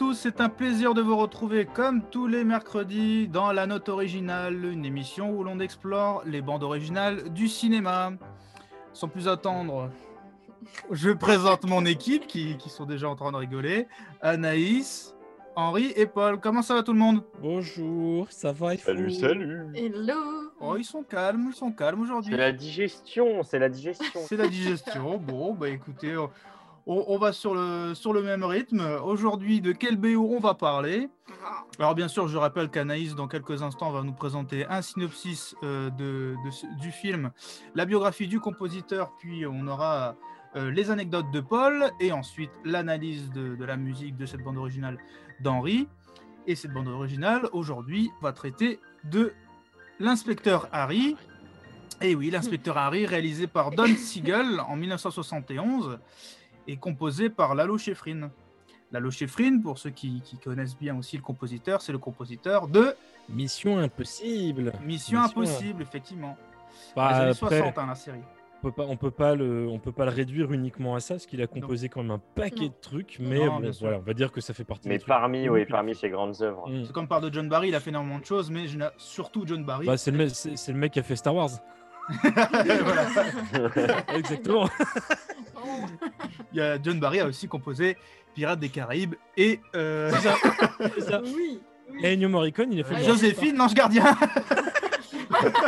Tous, c'est un plaisir de vous retrouver comme tous les mercredis dans La Note Originale, une émission où l'on explore les bandes originales du cinéma. Sans plus attendre, je présente mon équipe qui, qui sont déjà en train de rigoler. Anaïs, Henri et Paul. Comment ça va tout le monde? Bonjour, ça va et Salut, salut. Hello Oh, ils sont calmes, ils sont calmes aujourd'hui. C'est la digestion, c'est la digestion. C'est la digestion. Bon, bah écoutez, on, on va sur le, sur le même rythme. Aujourd'hui, de quel BO on va parler Alors bien sûr, je rappelle qu'Anaïs, dans quelques instants, va nous présenter un synopsis euh, de, du film, la biographie du compositeur, puis on aura euh, les anecdotes de Paul, et ensuite l'analyse de, de la musique de cette bande originale d'Henri. Et cette bande originale, aujourd'hui, va traiter de l'inspecteur Harry. Et oui, l'inspecteur Harry, réalisé par Don Siegel en 1971 et composé par Lalo Schifrin. Lalo Schifrin, pour ceux qui, qui connaissent bien aussi le compositeur, c'est le compositeur de Mission impossible. Mission Mission, Impossible, effectivement. Bah, Les années après, 60, hein, la série. on peut pas, on peut pas le, on peut pas le réduire uniquement à ça, parce qu'il a composé quand même un paquet Non. de trucs, mais Non, bon, bien sûr. voilà, on va dire que ça fait partie. Mais parmi, oui, parmi ses grandes œuvres. Mm. C'est comme par de John Barry, il a fait énormément de choses, mais surtout John Barry. Bah, le, c'est le mec qui a fait Star Wars. Exactement. Il y a John Barry a aussi composé Pirates des Caraïbes et euh, ça. Oui, oui. Et Ennio Morricone, il a fait. Ouais, Joséphine, l'ange gardien.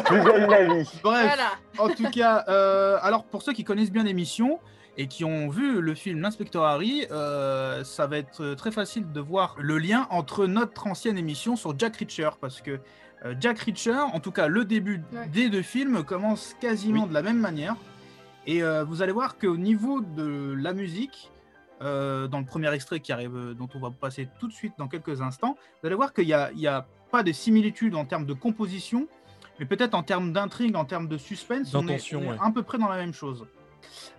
Plus belle la vie. Bref, Voilà. en tout cas, euh, alors pour ceux qui connaissent bien l'émission et qui ont vu le film L'inspecteur Harry, euh, ça va être très facile de voir le lien entre notre ancienne émission sur Jack Reacher parce que euh, Jack Reacher, en tout cas le début Ouais. des deux films commence quasiment de la même manière et euh, vous allez voir qu'au niveau de la musique, euh, dans le premier extrait qui arrive, euh, dont on va passer tout de suite dans quelques instants, vous allez voir qu'il n'y a, il y a pas de similitude en termes de composition, mais peut-être en termes d'intrigue, en termes de suspense, on est, on est ouais. à peu près dans la même chose.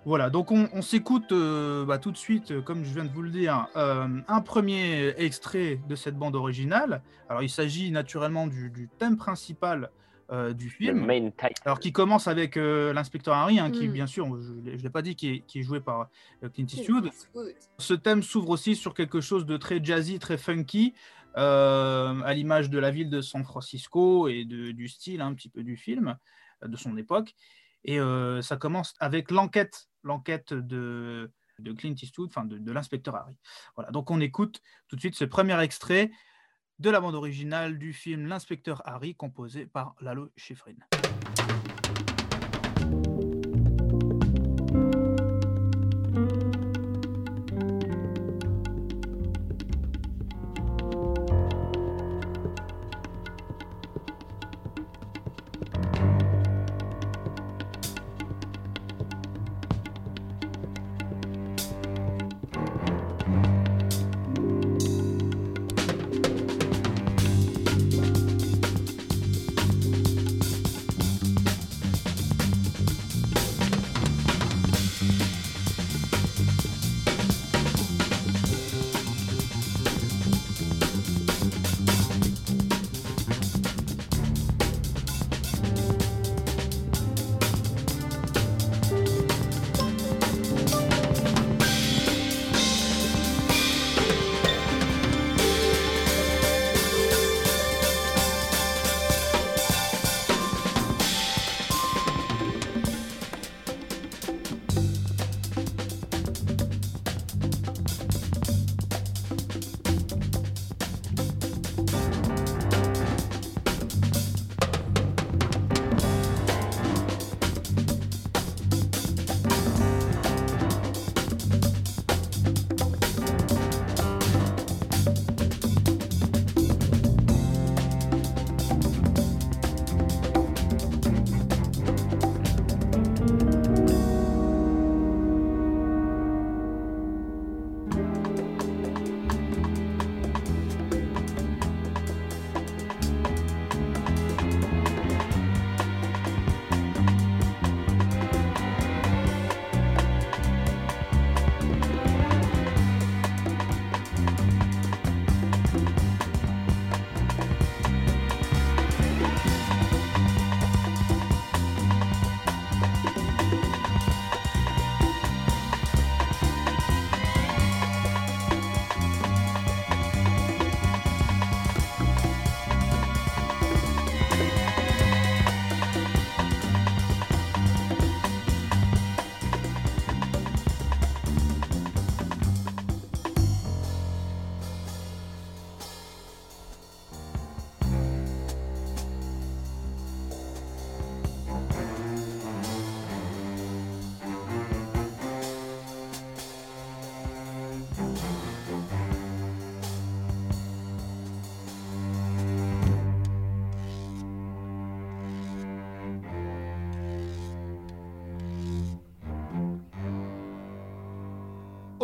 Voilà, donc on, on s'écoute euh, bah, tout de suite, euh, comme je viens de vous le dire, euh, un premier extrait de cette bande originale. Alors il s'agit naturellement du, du thème principal euh, du film. main title. Alors qui commence avec euh, l'inspecteur Harry, hein, qui Mm. bien sûr, je ne l'ai pas dit, qui est, qui est joué par euh, Clint Eastwood. Ce thème s'ouvre aussi sur quelque chose de très jazzy, très funky, euh, à l'image de la ville de San Francisco et de- du style un petit peu du film, de son époque. Et euh, ça commence avec l'enquête, l'enquête de, Clint Eastwood, enfin de, de l'inspecteur Harry. Voilà, donc on écoute tout de suite ce premier extrait de la bande originale du film L'inspecteur Harry, composé par Lalo Schifrin.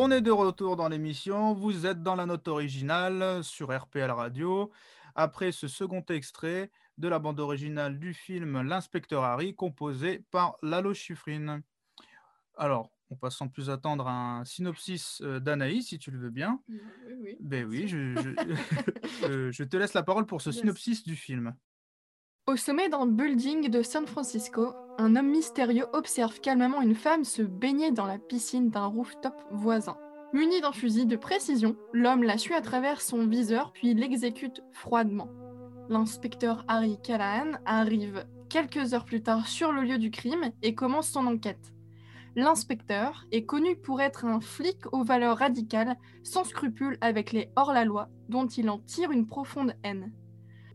On est de retour dans l'émission. Vous êtes dans la note originale sur RPL Radio. Après ce second extrait de la bande originale du film L'inspecteur Harry, composé par Lalo Schifrin. Alors, on passe sans plus attendre un synopsis euh, d'Anaïs, si tu le veux bien. Oui, oui. Ben oui, je, je- je te laisse la parole pour ce synopsis du film. Au sommet d'un building de San Francisco, un homme mystérieux observe calmement une femme se baigner dans la piscine d'un rooftop voisin. Muni d'un fusil de précision, l'homme la suit à travers son viseur puis l'exécute froidement. L'inspecteur Harry Callahan arrive quelques heures plus tard sur le lieu du crime et commence son enquête. L'inspecteur est connu pour être un flic aux valeurs radicales, sans scrupules avec les hors-la-loi, dont il en tire une profonde haine.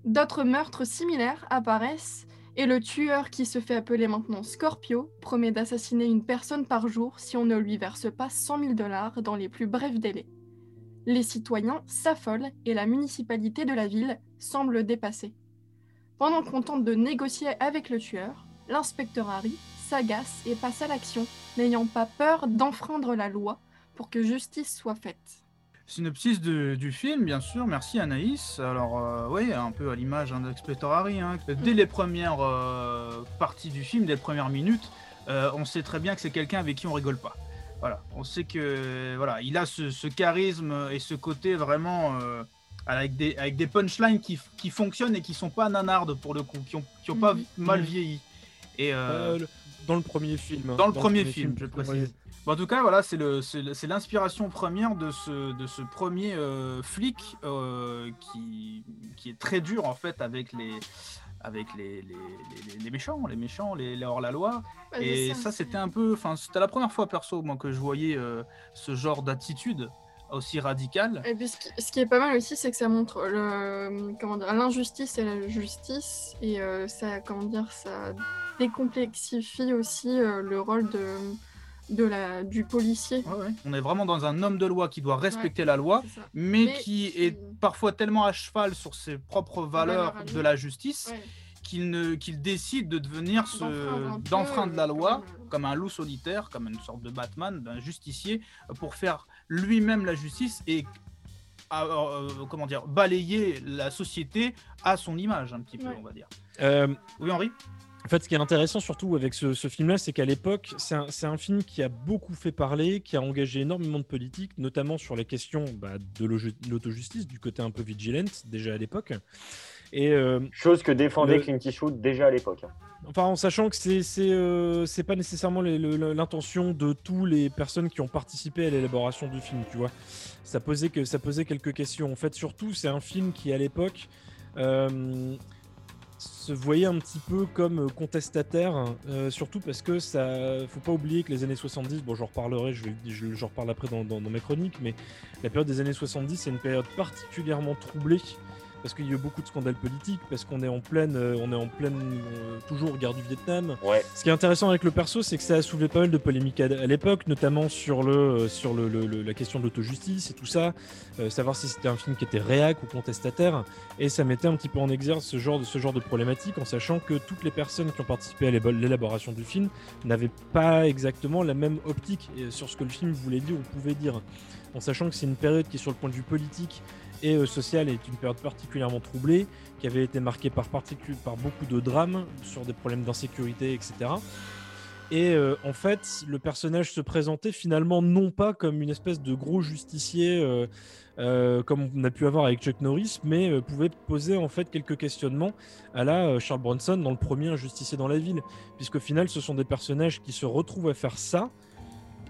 D'autres meurtres similaires apparaissent et le tueur qui se fait appeler maintenant Scorpio promet d'assassiner une personne par jour si on ne lui verse pas 100 000 dollars dans les plus brefs délais. Les citoyens s'affolent et la municipalité de la ville semble dépassée. Pendant qu'on tente de négocier avec le tueur, l'inspecteur Harry s'agace et passe à l'action, n'ayant pas peur d'enfreindre la loi pour que justice soit faite. Synopsis de- du film, bien sûr. Merci Anaïs. Alors, euh, oui, un peu à l'image hein, d'Inspector Harry. hein. Dès les premières euh, parties du film, dès les premières minutes, euh, on sait très bien que c'est quelqu'un avec qui on rigole pas. Voilà, on sait que voilà, il a ce, ce charisme et ce côté vraiment avec des avec des punchlines qui, qui fonctionnent et qui sont pas nanardes pour le coup, qui ont qui ont pas Mhm. mal Mhm. vieilli. Et le- dans le premier film. hein. dans le premier film, je ouais. précise. Bon, en tout cas, voilà, c'est le- c'est le- c'est l'inspiration première de ce, de ce premier euh, flic euh, qui, qui est très dur en fait avec les avec les, les, les- les méchants, les méchants, les, les hors-la-loi. Et ça, c'était un peu, enfin, c'était la première fois perso moi que je voyais euh, ce genre d'attitude aussi radicale. Et puis ce qui, ce qui est pas mal aussi, c'est que ça montre le comment dire l'injustice et la justice et euh, ça comment dire ça décomplexifie aussi euh, le rôle de de la du policier. Ouais, ouais. On est vraiment dans un homme de loi qui doit respecter la loi, mais, Mais qui est parfois tellement à cheval sur ses propres valeurs de la justice Ouais. qu'il ne qu'il décide de devenir ce D'enfreindre la euh, loi comme- comme un loup solitaire, comme une sorte de Batman, d'un justicier pour faire lui-même la justice et à- euh, comment dire balayer la société à son image un petit peu Ouais. on va dire. Euh, Oui Henri? En fait, ce qui est intéressant surtout avec ce, ce film-là, c'est qu'à l'époque, c'est un, film qui a beaucoup fait parler, qui a engagé énormément de politique, notamment sur les questions bah, de l'auto- l'autojustice, du côté un peu vigilante, déjà à l'époque. Et euh, Chose que défendait Le- Clint Eastwood déjà à l'époque. enfin, en sachant que c'est c'est euh, pas nécessairement l'intention de tous les personnes qui ont participé à l'élaboration du film, tu vois. Ça posait que ça posait quelques questions. En fait, surtout, c'est un film qui à l'époque euh, se voyait un petit peu comme contestataire, euh, surtout parce que ça, faut pas oublier que les années 70, bon, j'en reparlerai, je vais, je- reparle après dans, dans, dans ma chronique, mais la période des années 70, c'est une période particulièrement troublée parce qu'il y a eu beaucoup de scandales politiques, parce qu'on est en pleine, euh, on est en pleine, euh, toujours guerre du Vietnam. Ouais. Ce qui est intéressant avec le perso, c'est que ça a soulevé pas mal de polémiques à, à l'époque, notamment sur le, euh, sur le, le- le- la question de l'autojustice et tout ça, euh, savoir si c'était un film qui était réac ou contestataire, et ça mettait un petit peu en exergue ce genre de ce genre de problématique, en sachant que toutes les personnes qui ont participé à l'élaboration du film n'avaient pas exactement la même optique sur ce que le film voulait dire ou pouvait dire, en sachant que c'est une période qui, sur le point de vue politique et euh, social, est une période particulièrement troublée, qui avait été marquée par, beaucoup de drames sur des problèmes d'insécurité, etc. Et euh, en fait, le personnage se présentait finalement non pas comme une espèce de gros justicier euh, euh, comme on a pu avoir avec Chuck Norris, mais pouvait poser en fait quelques questionnements à la Charles Bronson dans le premier justicier dans la ville, puisqu'au final, ce sont des personnages qui se retrouvent à faire ça,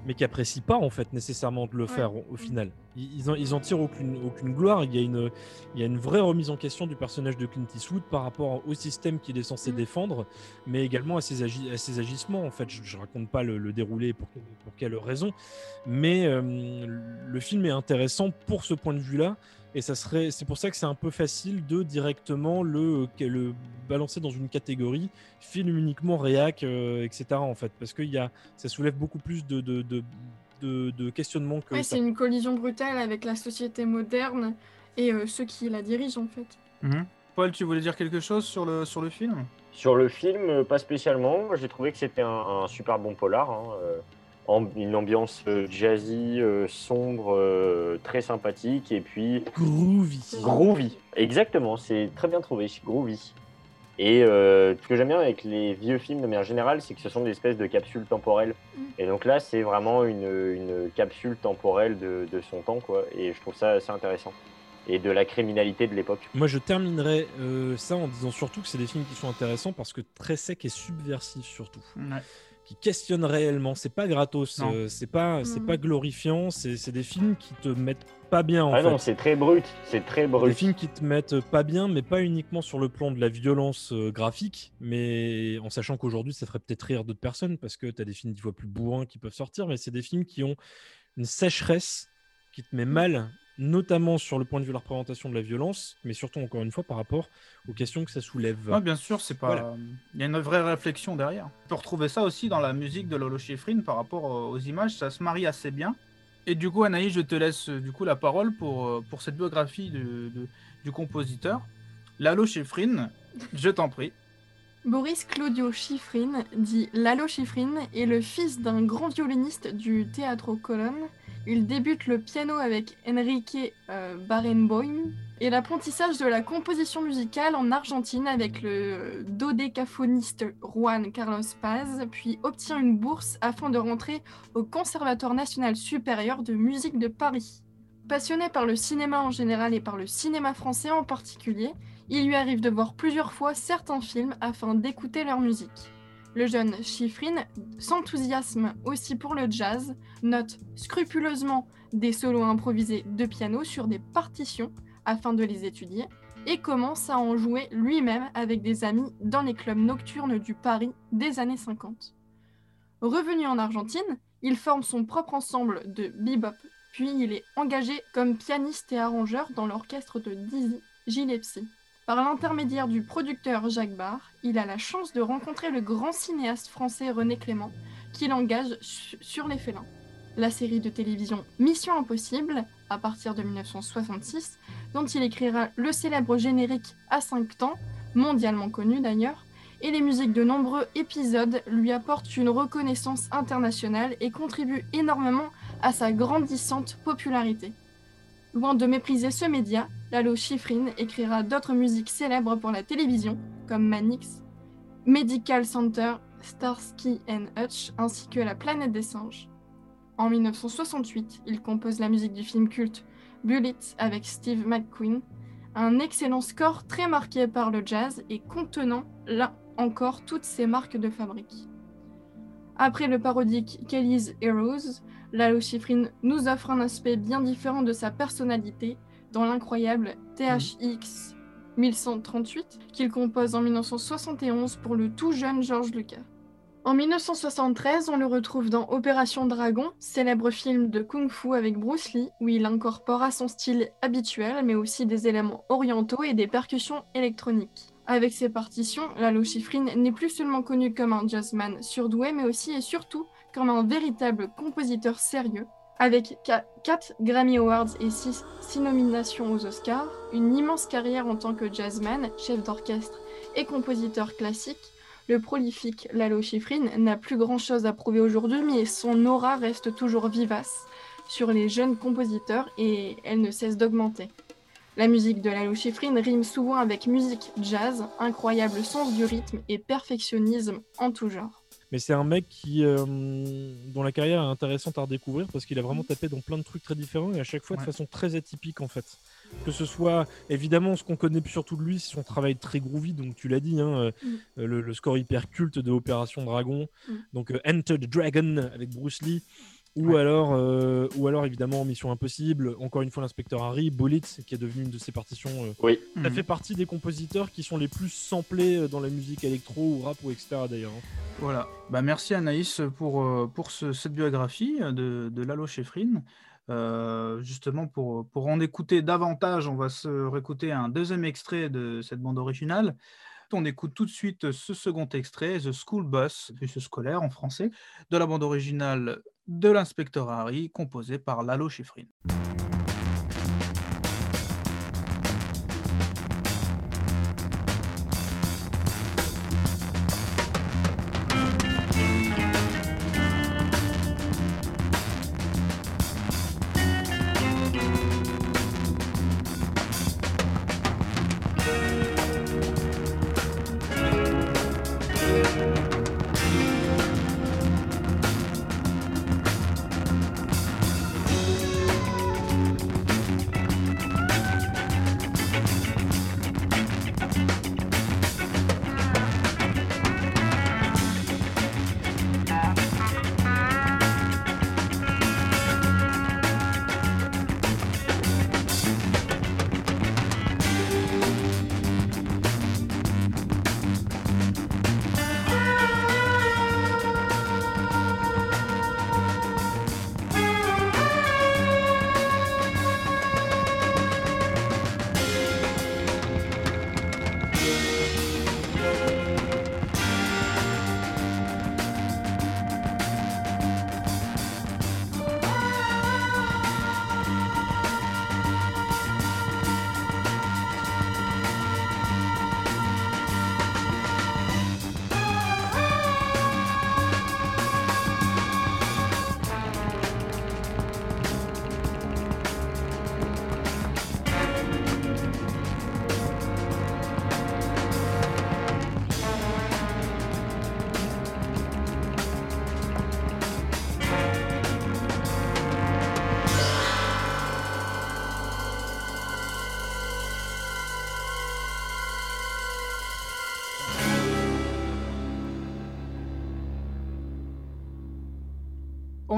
mais qui apprécient pas en fait nécessairement de le Ouais. faire au, au final. Ils, ils en, ils en tirent aucune, aucune gloire. Il y, a une, il y a une vraie remise en question du personnage de Clint Eastwood par rapport au système qu'il est censé Mm. défendre, mais également à ses, agi- à ses agissements. En fait, je, je raconte pas le, le déroulé pour, pour quelle raison, mais euh, le film est intéressant pour ce point de vue-là. Et ça serait, c'est pour ça que c'est un peu facile de directement le, le balancer dans une catégorie film uniquement réac, euh, etc. En fait, parce que il y a, ça soulève beaucoup plus de, de, de, de, de questionnements que Ouais, ça. c'est une collision brutale avec la société moderne et euh, ceux qui la dirigent en fait. Mhm. Paul, tu voulais dire quelque chose sur le sur le film? Sur le film, euh, pas spécialement. Moi, J'ai trouvé que c'était un, un super bon polar. hein, euh, une ambiance euh, jazzy, euh, sombre, euh, très sympathique et puis Groovy. groovy. Exactement, c'est très bien trouvé, groovy. Et euh, ce que j'aime bien avec les vieux films de manière générale, c'est que ce sont des espèces de capsules temporelles. Mm. Et donc là, c'est vraiment une, une capsule temporelle de, de son temps, quoi. Et je trouve ça assez intéressant. Et de la criminalité de l'époque. Moi, je terminerai euh, ça en disant surtout que c'est des films qui sont intéressants parce que très sec et subversif surtout, Ouais. Qui questionnent réellement. C'est pas gratos, euh, c'est pas, c'est Mhm. pas glorifiant. C'est des films qui te mettent pas bien en ah fait. non, c'est très brut, c'est très Des brut. films qui te mettent pas bien, mais pas uniquement sur le plan de la violence euh, graphique, mais en sachant qu'aujourd'hui, ça ferait peut-être rire d'autres personnes parce que tu as des films dix fois plus bourrins qui peuvent sortir, mais c'est des films qui ont une sécheresse qui te met mal, notamment sur le point de vue de la représentation de la violence, mais surtout, encore une fois, par rapport aux questions que ça soulève. Ouais, bien sûr, c'est pas. Voilà. Il y a une vraie réflexion derrière. On peut retrouver ça aussi dans la musique de Lolo Schifrin par rapport euh, aux images, ça se marie assez bien. Et du coup, Anaïs, je te laisse euh, du coup la parole pour, euh, pour cette biographie de, de- du compositeur. Lalo Schifrin, je t'en prie. Boris Claudio Schifrin, dit Lalo Schifrin, est le fils d'un grand violoniste du Teatro Colonne. Il débute le piano avec Enrique euh, Barenboim et l'apprentissage de la composition musicale en Argentine avec le dodécaphoniste Juan Carlos Paz, puis obtient une bourse afin de rentrer au Conservatoire national supérieur de musique de Paris. Passionné par le cinéma en général et par le cinéma français en particulier, il lui arrive de voir plusieurs fois certains films afin d'écouter leur musique. Le jeune Schifrin s'enthousiasme aussi pour le jazz, note scrupuleusement des solos improvisés de piano sur des partitions afin de les étudier, et commence à en jouer lui-même avec des amis dans les clubs nocturnes du Paris des années 50. Revenu en Argentine, il forme son propre ensemble de bebop, puis il est engagé comme pianiste et arrangeur dans l'orchestre de Dizzy Gillespie. Par l'intermédiaire du producteur Jacques Barr, il a la chance de rencontrer le grand cinéaste français René Clément, qui l'engage su- sur les félins. La série de télévision Mission Impossible, à partir de 1966, dont il écrira le célèbre générique à 5 temps, mondialement connu d'ailleurs, et les musiques de nombreux épisodes lui apportent une reconnaissance internationale et contribuent énormément à sa grandissante popularité. Loin de mépriser ce média, Lalo Schifrin écrira d'autres musiques célèbres pour la télévision, comme Manix, Medical Center, Starsky and Hutch, ainsi que La planète des singes. En 1968, il compose la musique du film culte Bullet avec Steve McQueen, un excellent score très marqué par le jazz et contenant, là encore, toutes ses marques de fabrique. Après le parodique Kelly's Heroes, Lalo Schifrin nous offre un aspect bien différent de sa personnalité dans l'incroyable THX 1138 qu'il compose en 1971 pour le tout jeune George Lucas. En 1973, on le retrouve dans Opération Dragon, célèbre film de kung-fu avec Bruce Lee, où il incorpore à son style habituel, mais aussi des éléments orientaux et des percussions électroniques. Avec ses partitions, Lalo Schifrin n'est plus seulement connu comme un jazzman surdoué, mais aussi et surtout comme un véritable compositeur sérieux, avec 4 Grammy Awards et 6 nominations aux Oscars, une immense carrière en tant que jazzman, chef d'orchestre et compositeur classique, le prolifique Lalo Schifrin n'a plus grand-chose à prouver aujourd'hui, mais son aura reste toujours vivace sur les jeunes compositeurs et elle ne cesse d'augmenter. La musique de Lalo Schifrin rime souvent avec musique jazz, incroyable sens du rythme et perfectionnisme en tout genre. Mais c'est un mec qui, euh, dont la carrière est intéressante à redécouvrir parce qu'il a vraiment tapé dans plein de trucs très différents et à chaque fois Ouais. de façon très atypique en fait. Que ce soit, évidemment, ce qu'on connaît surtout de lui, c'est son travail très groovy, donc tu l'as dit, hein, euh, Mm. euh, le, le score hyper culte de Opération Dragon, Mm. donc euh, Enter the Dragon avec Bruce Lee, ou, Ouais. alors, euh, ou alors évidemment Mission Impossible, encore une fois l'inspecteur Harry, Bullet, qui est devenu une de ses partitions. euh, Oui, Ça Mhm. fait partie des compositeurs qui sont les plus samplés euh, dans la musique électro ou rap ou etc. d'ailleurs. hein. Voilà. Bah, merci Anaïs pour, euh, pour ce- cette biographie de, de Lalo Schifrin. Euh, justement, pour, pour en écouter davantage, on va se réécouter un deuxième extrait de cette bande originale. On écoute tout de suite ce second extrait, The School Bus, bus scolaire en français, de la bande originale de l'inspecteur Harry, composée par Lalo Schifrin.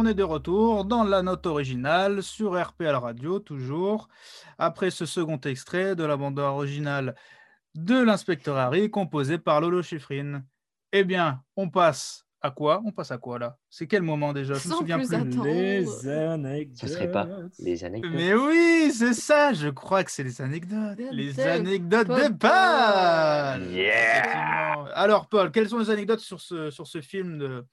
On est de retour dans la note originale sur RPL Radio, toujours. Après ce second extrait de la bande originale de l'inspecteur Harry, composé par Lolo Schifrin. Eh bien, on passe à quoi? On passe à quoi là? C'est quel moment déjà? Je me Sans souviens plus. Les anecdotes. Ce serait pas les anecdotes. Mais oui, c'est ça, je crois que c'est les anecdotes. De- Les de anecdotes de Paul. Yeah. Alors Paul, quelles sont les anecdotes sur ce, sur ce film de,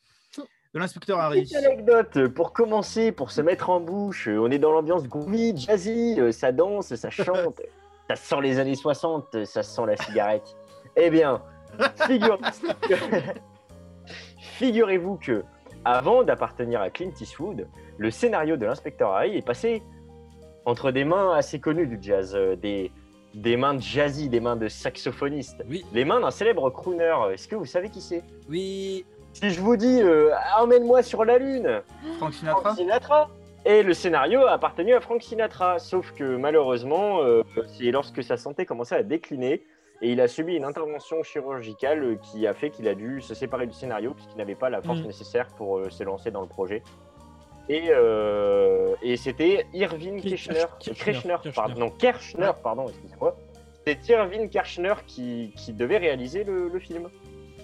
de l'inspecteur Harry Petite anecdote pour commencer, pour se mettre en bouche. On est dans l'ambiance groovy, jazzy, euh, ça danse, ça chante, ça sent les années 60, euh, ça sent la cigarette. Eh bien, figure- figurez-vous que, avant d'appartenir à Clint Eastwood, le scénario de l'inspecteur Harry est passé entre des mains assez connues du jazz, euh, des, des mains de jazzy, des mains de saxophonistes, Oui, les mains d'un célèbre crooner. Est-ce que vous savez qui c'est? Oui. Si je vous dis euh, emmène-moi sur la lune, Frank Sinatra Frank Sinatra. Et le scénario a appartenu à Frank Sinatra, sauf que malheureusement, euh, c'est lorsque sa santé commençait à décliner et il a subi une intervention chirurgicale qui a fait qu'il a dû se séparer du scénario puisqu'il n'avait pas la force Mm. nécessaire pour euh, se lancer dans le projet. Et, euh, et c'était Irving Ki- Kirchner, Kirchner, Kirchner, Kirchner. pardon, non, Kirchner, pardon, excusez-moi. C'est Irving Kirchner qui, qui devait réaliser le, le film.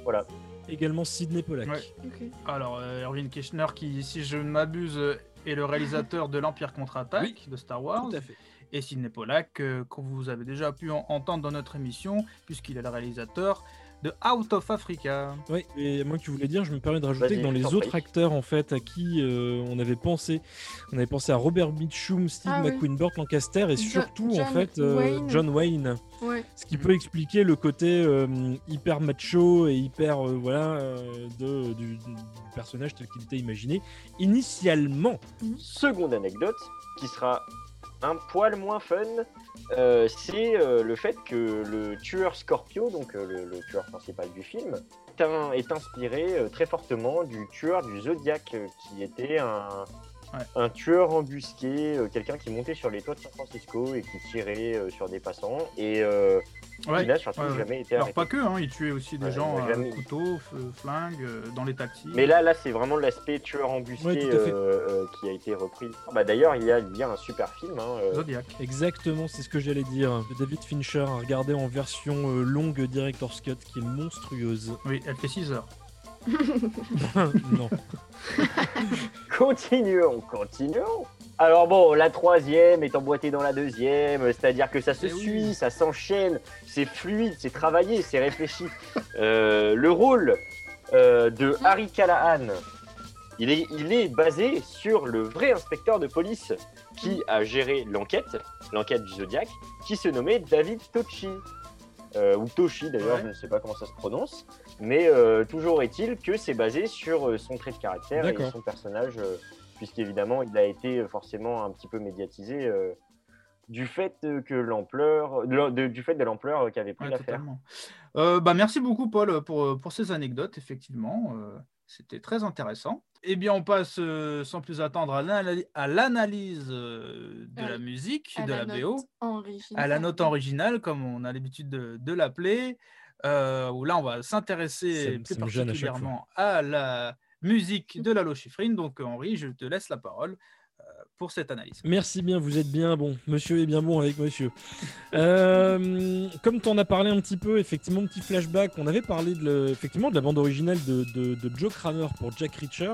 Voilà. Également Sidney Pollack. Ouais. Alors, euh, Irving Kirchner, qui, si je ne m'abuse, est le réalisateur de l'Empire contre-attaque Oui, de Star Wars, Tout à fait. et Sidney Pollack, euh, que vous avez déjà pu en- entendre dans notre émission, puisqu'il est le réalisateur de Out of Africa. Oui, et moi tu voulais dire, je me permets de rajouter que dans les autres prie. acteurs en fait à qui euh, on avait pensé, on avait pensé à Robert Mitchum, Steve Ah oui. McQueen, Burt Lancaster et Jo- surtout en John fait euh, Wayne. John Wayne. Ouais. Ce qui peut expliquer le côté euh, hyper macho et hyper euh, voilà de, du, du personnage tel qu'il était imaginé initialement. Seconde anecdote, qui sera un poil moins fun, euh, c'est euh, le fait que le tueur Scorpio, donc euh, le, le tueur principal du film, est, un- est inspiré très fortement du tueur du Zodiac, qui était un, Ouais. un tueur embusqué, quelqu'un qui montait sur les toits de San Francisco et qui tirait sur des passants. Et Ouais. il n'a surtout ouais, ouais. jamais été Alors arrêté. pas que, hein, il tuait aussi des Ouais, gens a à jamais- couteau, flingue, euh, dans les taxis. Mais là, là, c'est vraiment l'aspect tueur embusqué euh, euh, qui a été repris. Bah, D'ailleurs, il y a, il y a un super film. hein, euh, Zodiac. Exactement, c'est ce que j'allais dire. David Fincher à regarder en version euh, longue director's cut qui est monstrueuse. Oui, elle fait 6 heures. non. Continuons, continuons. Alors bon, la troisième est emboîtée dans la deuxième, c'est-à-dire que ça se Eh oui. suit, ça s'enchaîne, c'est fluide, c'est travaillé, c'est réfléchi. Euh, le rôle euh, de Harry Callahan, il est, il est basé sur le vrai inspecteur de police qui a géré l'enquête, l'enquête du Zodiac, qui se nommait David Tochi. Euh, ou Toshi d'ailleurs, Ouais. je ne sais pas comment ça se prononce, mais toujours est-il que c'est basé sur son trait de caractère et son personnage, puisqu'évidemment il a été euh, forcément un petit peu médiatisé euh, du fait euh, que l'ampleur, de du fait de l'ampleur qu'avait pris Ouais, l'affaire. Euh, bah, merci beaucoup, Paul, pour, pour ces anecdotes. Effectivement, euh, c'était très intéressant. Eh bien, on passe euh, sans plus attendre à l'analyse euh, de la musique, À de la, note BO, originale. à la note originale, comme on a l'habitude de, de l'appeler, euh, où là, on va s'intéresser plus à particulièrement à, la musique de Lalo Schifrin. Donc, Henri, je te laisse la parole euh, pour cette analyse. Merci bien, vous êtes bien bon. Monsieur est bien bon avec monsieur. Euh, comme tu en as parlé un petit peu, effectivement, petit flashback, on avait parlé de, le- effectivement, de la bande originale de, de- de Joe Kramer pour Jack Reacher.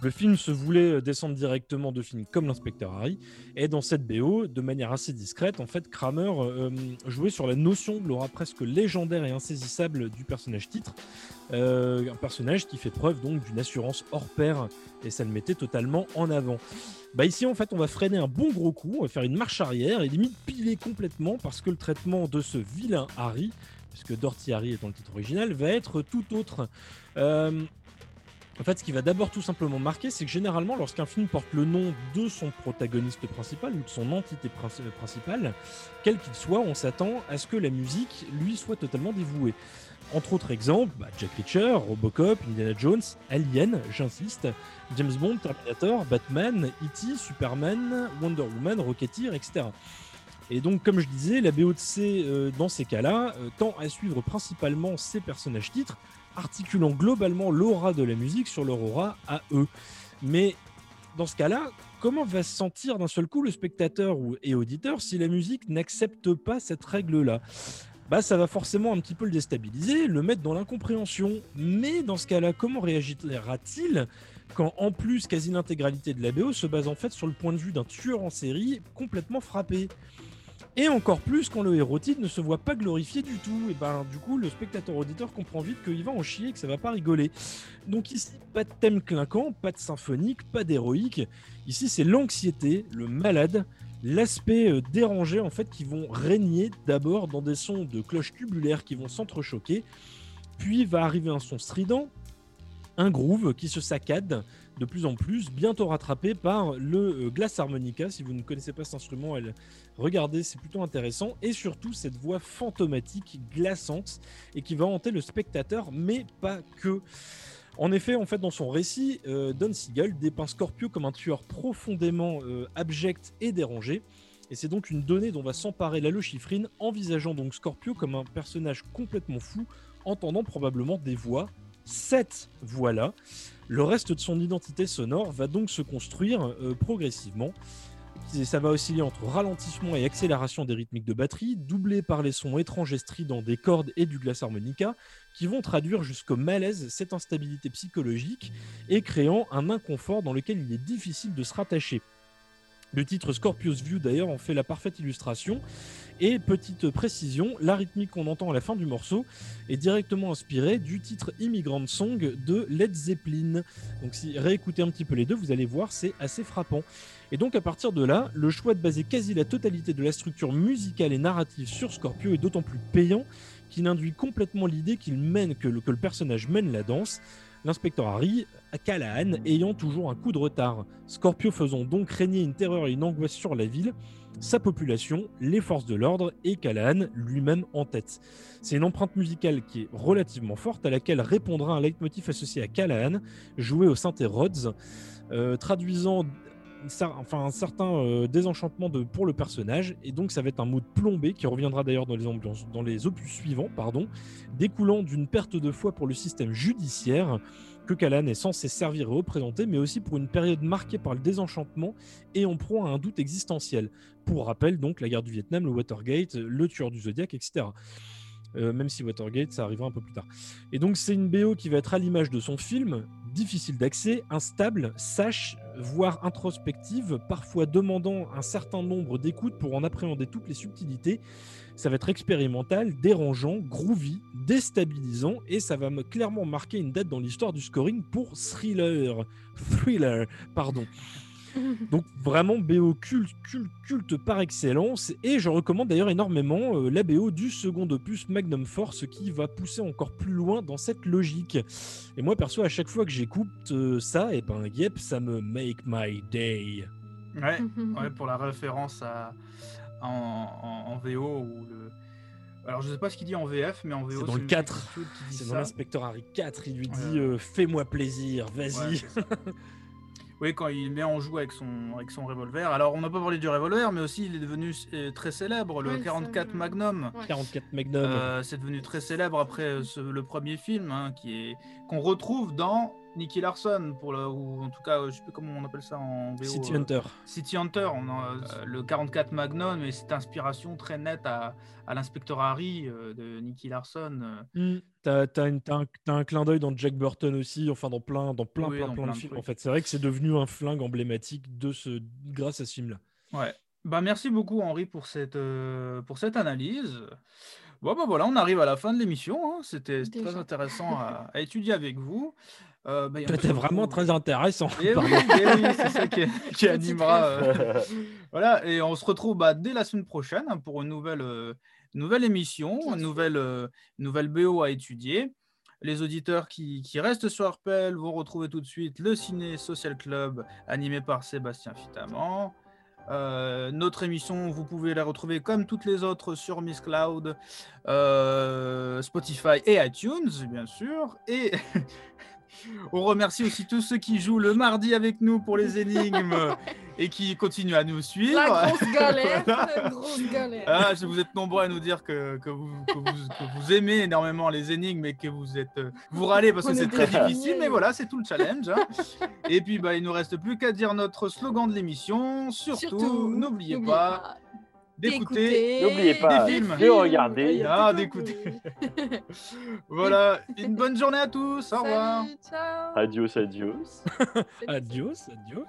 Le film se voulait descendre directement de films comme l'inspecteur Harry. Et dans cette BO, de manière assez discrète, en fait, Kramer euh, jouait sur la notion de l'aura presque légendaire et insaisissable du personnage titre. Euh, un personnage qui fait preuve donc d'une assurance hors pair et ça le mettait totalement en avant. Bah ici en fait on va freiner un bon gros coup, on va faire une marche arrière et limite piler complètement parce que le traitement de ce vilain Harry, puisque Dorothy Harry est dans le titre original, va être tout autre. Euh, en fait, ce qui va d'abord tout simplement marquer, c'est que généralement, lorsqu'un film porte le nom de son protagoniste principal ou de son entité princi- principale, quel qu'il soit, on s'attend à ce que la musique lui soit totalement dévouée. Entre autres exemples, bah, Jack Reacher, Robocop, Indiana Jones, Alien, j'insiste, James Bond, Terminator, Batman, E.T., Superman, Wonder Woman, Rocketeer, etc. Et donc, comme je disais, la BOTC, euh, dans ces cas-là, euh, tend à suivre principalement ces personnages titres, articulant globalement l'aura de la musique sur leur aura à eux. Mais dans ce cas-là, comment va se sentir d'un seul coup le spectateur et auditeur si la musique n'accepte pas cette règle-là? Bah, ça va forcément un petit peu le déstabiliser, le mettre dans l'incompréhension. Mais dans ce cas-là, comment réagira-t-il quand en plus quasi l'intégralité de la BO se base en fait sur le point de vue d'un tueur en série complètement frappé? Et encore plus quand le héros ne se voit pas glorifié du tout. Et ben du coup le spectateur auditeur comprend vite qu'il va en chier, que ça va pas rigoler. Donc ici pas de thème clinquant, pas de symphonique, pas d'héroïque. Ici c'est l'anxiété, le malade, l'aspect euh, dérangé en fait qui vont régner d'abord dans des sons de cloches tubulaires qui vont s'entrechoquer, puis va arriver un son strident, un groove qui se saccade de plus en plus, bientôt rattrapé par le euh, glass harmonica. Si vous ne connaissez pas cet instrument, regardez, c'est plutôt intéressant. Et surtout cette voix fantomatique, glaçante, et qui va hanter le spectateur, mais pas que. En effet, en fait, dans son récit, euh, Don Siegel dépeint Scorpio comme un tueur profondément euh, abject et dérangé. Et c'est donc une donnée dont va s'emparer Lalo Schifrin, envisageant donc Scorpio comme un personnage complètement fou, entendant probablement des voix, cette voix-là. Le reste de son identité sonore va donc se construire euh, progressivement. ça va osciller entre ralentissement et accélération des rythmiques de batterie, doublé par les sons étranges stridents des cordes et du glace harmonica, qui vont traduire jusqu'au malaise cette instabilité psychologique et créant un inconfort dans lequel il est difficile de se rattacher. Le titre Scorpius View d'ailleurs en fait la parfaite illustration. Et petite précision, la rythmique qu'on entend à la fin du morceau est directement inspirée du titre Immigrant Song de Led Zeppelin. Donc si réécoutez un petit peu les deux, vous allez voir, c'est assez frappant. Et donc à partir de là, le choix de baser quasi la totalité de la structure musicale et narrative sur Scorpio est d'autant plus payant qu'il induit complètement l'idée qu'il que le personnage mène la danse l'inspecteur Harry, Callahan, ayant toujours un coup de retard. Scorpio faisant donc régner une terreur et une angoisse sur la ville, sa population, les forces de l'ordre et Callahan lui-même en tête. C'est une empreinte musicale qui est relativement forte à laquelle répondra un leitmotiv associé à Callahan, joué au synthé Rhodes, euh, traduisant enfin, un certain euh, désenchantement de, pour le personnage, et donc ça va être un mot plombé qui reviendra d'ailleurs dans les ambiances, dans les opus suivants, pardon, découlant d'une perte de foi pour le système judiciaire que Callan est censé servir et représenter, mais aussi pour une période marquée par le désenchantement et en proie à un doute existentiel. Pour rappel, donc, la guerre du Vietnam, le Watergate, le tueur du Zodiac, etc. Euh, même si Watergate, ça arrivera un peu plus tard. Et donc, c'est une BO qui va être à l'image de son film, difficile d'accès, instable, sage, voire introspective, parfois demandant un certain nombre d'écoutes pour en appréhender toutes les subtilités. Ça va être expérimental, dérangeant, groovy, déstabilisant et ça va me clairement marquer une date dans l'histoire du scoring pour thriller. Thriller, pardon. Donc vraiment BO culte, culte, culte par excellence. Et je recommande d'ailleurs énormément euh, la BO du second opus Magnum Force qui va pousser encore plus loin dans cette logique. Et moi perso, à chaque fois que j'écoute euh, ça, et eh ben yep, ça me make my day. Ouais, ouais pour la référence à, en, VO ou le. Alors je sais pas ce qu'il dit en VF, mais en VO c'est dans le 4. C'est dans l'inspecteur Harry 4, il lui dit euh, fais-moi plaisir, vas-y. Oui, quand il met en joue avec son, avec son revolver. Alors, on n'a pas parlé du revolver, mais aussi il est devenu euh, très célèbre, le 44 Magnum. 44 Magnum. Euh, c'est devenu très célèbre après euh, le premier film, hein, qui est qu'on retrouve dans Nicky Larson, pour le, ou en tout cas, je sais plus comment on appelle ça en VO. City Hunter. City Hunter, on a, le 44 Magnum, et cette inspiration très nette à, à l'inspecteur Harry de Nicky Larson. Mm. T'as as, un, clin d'œil dans Jack Burton aussi, enfin dans plein, dans plein, plein, plein, de films. En fait, c'est vrai que c'est devenu un flingue emblématique de ce, grâce à ce film-là. Ouais. Bah merci beaucoup Henri pour cette, euh, pour cette analyse. Bon bah voilà, on arrive à la fin de l'émission. Hein. C'était très intéressant à, étudier avec vous. Euh, bah, C'était vraiment très intéressant. Et oui, c'est ça qui, animera. Euh, voilà, et on se retrouve bah, dès la semaine prochaine pour une nouvelle nouvelle émission, une nouvelle, euh, nouvelle BO à étudier. Les auditeurs qui, restent sur RPL vont retrouver tout de suite le Ciné Social Club animé par Sébastien Fitaman. Euh, notre émission, vous pouvez la retrouver comme toutes les autres sur Miss Cloud, euh, Spotify et iTunes, bien sûr. Et On remercie aussi tous ceux qui jouent le mardi avec nous pour les énigmes et qui continuent à nous suivre. La grosse galère, Voilà. la grosse galère. Ah, je- vous êtes nombreux à nous dire que, que vous, que vous- que vous aimez énormément les énigmes et que vous êtes vous râlez parce que c'est est très difficile, mais voilà, c'est tout le challenge. hein. Et puis bah, il nous reste plus qu'à dire notre slogan de l'émission. Surtout, n'oubliez pas d'écouter. N'oubliez pas Des films. de regarder. Ah, d'écouter. Voilà, une bonne journée à tous. Au revoir. Salut, ciao. Adios, adios. Adios, adios.